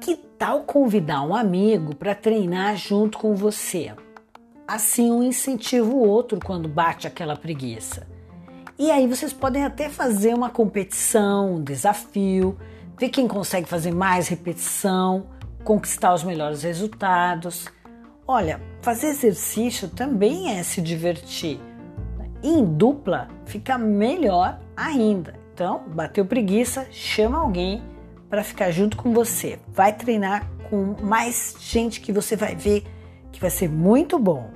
Que tal convidar um amigo para treinar junto com você? Assim um incentiva o outro quando bate aquela preguiça. E aí vocês podem até fazer uma competição, um desafio, ver quem consegue fazer mais repetição, conquistar os melhores resultados. Olha, fazer exercício também é se divertir. Em dupla fica melhor ainda. Então, bateu preguiça, chama alguém para ficar junto com você. Vai treinar com mais gente que você vai ver que vai ser muito bom.